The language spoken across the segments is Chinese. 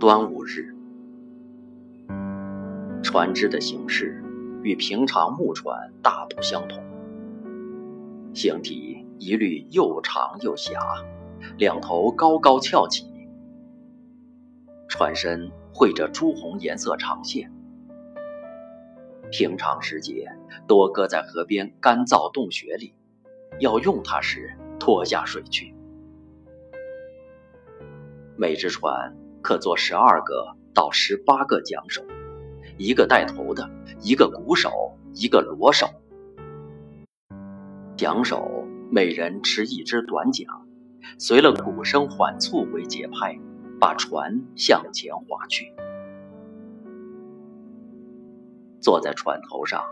端午日，船只的形式与平常木船大不相同，形体一律又长又狭，两头高高翘起，船身绘着朱红颜色长线。平常时节，多搁在河边干燥洞穴里，要用它时拖下水去。每只船可坐十二个到十八个桨手，一个带头的，一个鼓手，一个锣手。桨手每人持一支短桨，随了鼓声缓促为节拍，把船向前划去。坐在船头上，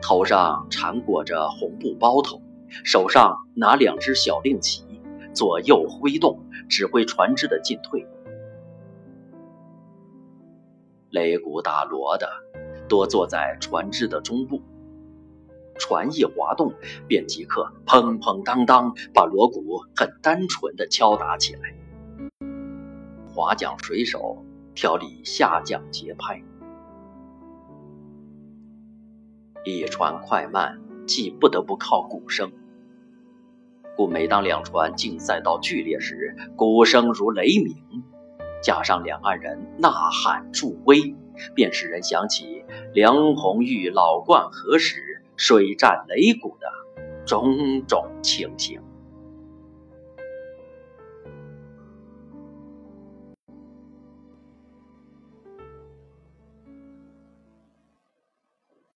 头上缠裹着红布包头，手上拿两只小令旗，左右挥动，指挥船只的进退。擂鼓打锣的多坐在船只的中部，船一滑动，便即刻砰砰当当把锣鼓很单纯的敲打起来。划桨水手调理下降节拍。一船快慢，既不得不靠鼓声，故每当两船竞赛到剧烈时，鼓声如雷鸣，加上两岸人呐喊助威，便使人想起梁红玉老灌河时水战擂鼓的种种情形。